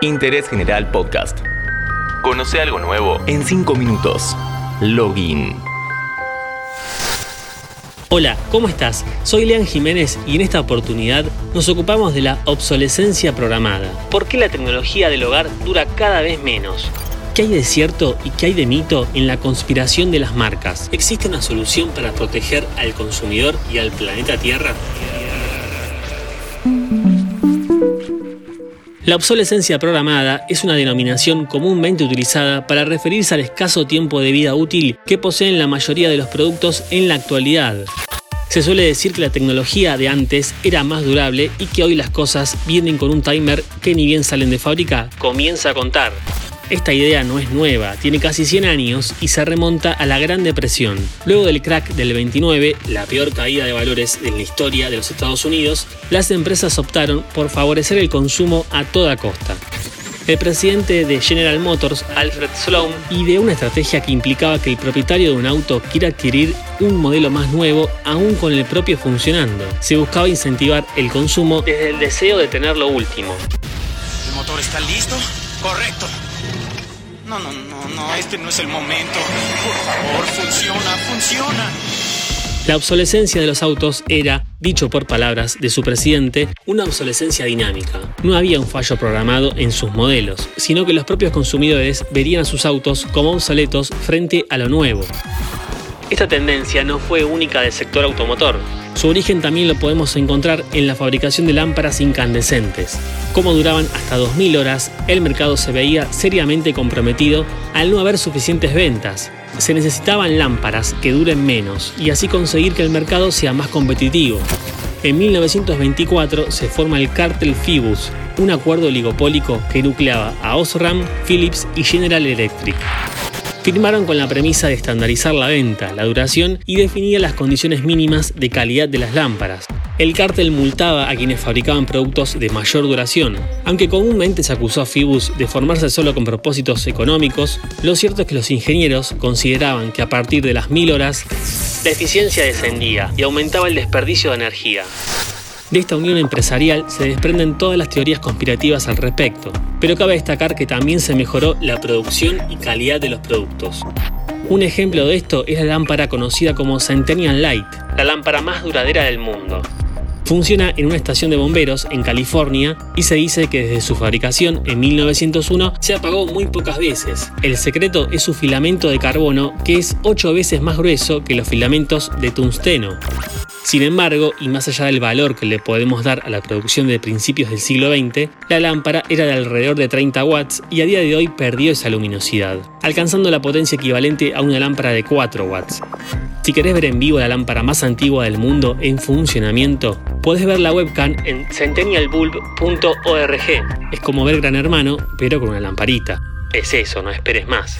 Interés General Podcast. Conoce algo nuevo en 5 minutos. Login. Hola, ¿cómo estás? Soy Lean Jiménez y en esta oportunidad nos ocupamos de la obsolescencia programada. ¿Por qué la tecnología del hogar dura cada vez menos? ¿Qué hay de cierto y qué hay de mito en la conspiración de las marcas? ¿Existe una solución para proteger al consumidor y al planeta Tierra? La obsolescencia programada es una denominación comúnmente utilizada para referirse al escaso tiempo de vida útil que poseen la mayoría de los productos en la actualidad. Se suele decir que la tecnología de antes era más durable y que hoy las cosas vienen con un timer que ni bien salen de fábrica comienza a contar. Esta idea no es nueva, tiene casi 100 años y se remonta a la Gran Depresión. Luego del crack del 29, la peor caída de valores en la historia de los Estados Unidos, las empresas optaron por favorecer el consumo a toda costa. El presidente de General Motors, Alfred Sloan, ideó una estrategia que implicaba que el propietario de un auto quiera adquirir un modelo más nuevo aún con el propio funcionando. Se buscaba incentivar el consumo desde el deseo de tener lo último. ¿El motor está listo? Correcto. No, no, no, no, este no es el momento. Por favor, funciona, funciona. La obsolescencia de los autos era, dicho por palabras de su presidente, una obsolescencia dinámica. No había un fallo programado en sus modelos, sino que los propios consumidores verían a sus autos como obsoletos frente a lo nuevo. Esta tendencia no fue única del sector automotor. Su origen también lo podemos encontrar en la fabricación de lámparas incandescentes. Como duraban hasta 2.000 horas, el mercado se veía seriamente comprometido al no haber suficientes ventas. Se necesitaban lámparas que duren menos y así conseguir que el mercado sea más competitivo. En 1924 se forma el cártel Phibus, un acuerdo oligopólico que nucleaba a Osram, Philips y General Electric firmaron con la premisa de estandarizar la venta, la duración y definía las condiciones mínimas de calidad de las lámparas. El cártel multaba a quienes fabricaban productos de mayor duración. Aunque comúnmente se acusó a Fibus de formarse solo con propósitos económicos, lo cierto es que los ingenieros consideraban que a partir de las mil horas, la eficiencia descendía y aumentaba el desperdicio de energía. De esta unión empresarial se desprenden todas las teorías conspirativas al respecto, pero cabe destacar que también se mejoró la producción y calidad de los productos. Un ejemplo de esto es la lámpara conocida como Centennial Light, la lámpara más duradera del mundo. Funciona en una estación de bomberos en California y se dice que desde su fabricación en 1901 se apagó muy pocas veces. El secreto es su filamento de carbono que es 8 veces más grueso que los filamentos de tungsteno. Sin embargo, y más allá del valor que le podemos dar a la producción de principios del siglo XX, la lámpara era de alrededor de 30 watts y a día de hoy perdió esa luminosidad, alcanzando la potencia equivalente a una lámpara de 4 watts. Si querés ver en vivo la lámpara más antigua del mundo en funcionamiento, podés ver la webcam en centennialbulb.org. Es como ver Gran Hermano, pero con una lamparita. Es eso, no esperes más.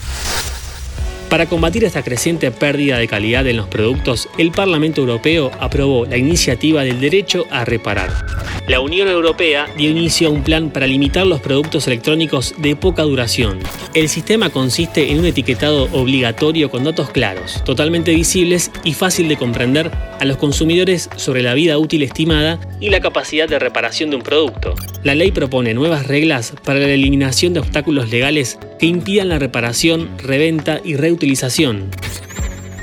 Para combatir esta creciente pérdida de calidad en los productos, el Parlamento Europeo aprobó la iniciativa del derecho a reparar. La Unión Europea dio inicio a un plan para limitar los productos electrónicos de poca duración. El sistema consiste en un etiquetado obligatorio con datos claros, totalmente visibles y fácil de comprender a los consumidores sobre la vida útil estimada y la capacidad de reparación de un producto. La ley propone nuevas reglas para la eliminación de obstáculos legales que impidan la reparación, reventa y reutilización.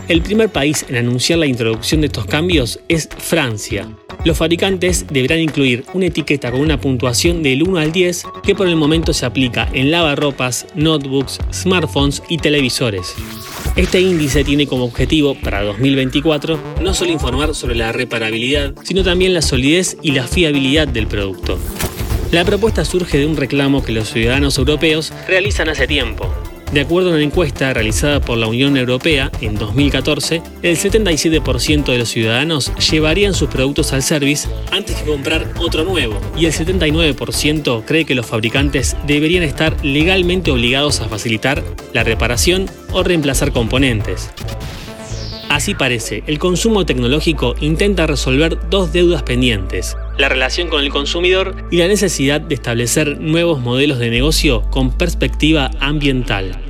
El primer país en anunciar la introducción de estos cambios es Francia. Los fabricantes deberán incluir una etiqueta con una puntuación del 1 al 10 que por el momento se aplica en lavarropas, notebooks, smartphones y televisores. Este índice tiene como objetivo para 2024 no solo informar sobre la reparabilidad, sino también la solidez y la fiabilidad del producto. La propuesta surge de un reclamo que los ciudadanos europeos realizan hace tiempo. De acuerdo a una encuesta realizada por la Unión Europea en 2014, el 77% de los ciudadanos llevarían sus productos al service antes que comprar otro nuevo, y el 79% cree que los fabricantes deberían estar legalmente obligados a facilitar la reparación o reemplazar componentes. Así parece, el consumo tecnológico intenta resolver dos deudas pendientes, la relación con el consumidor y la necesidad de establecer nuevos modelos de negocio con perspectiva ambiental.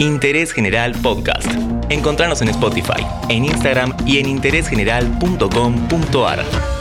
Interés General Podcast. Encontrarnos en Spotify, en Instagram y en interésgeneral.com.ar.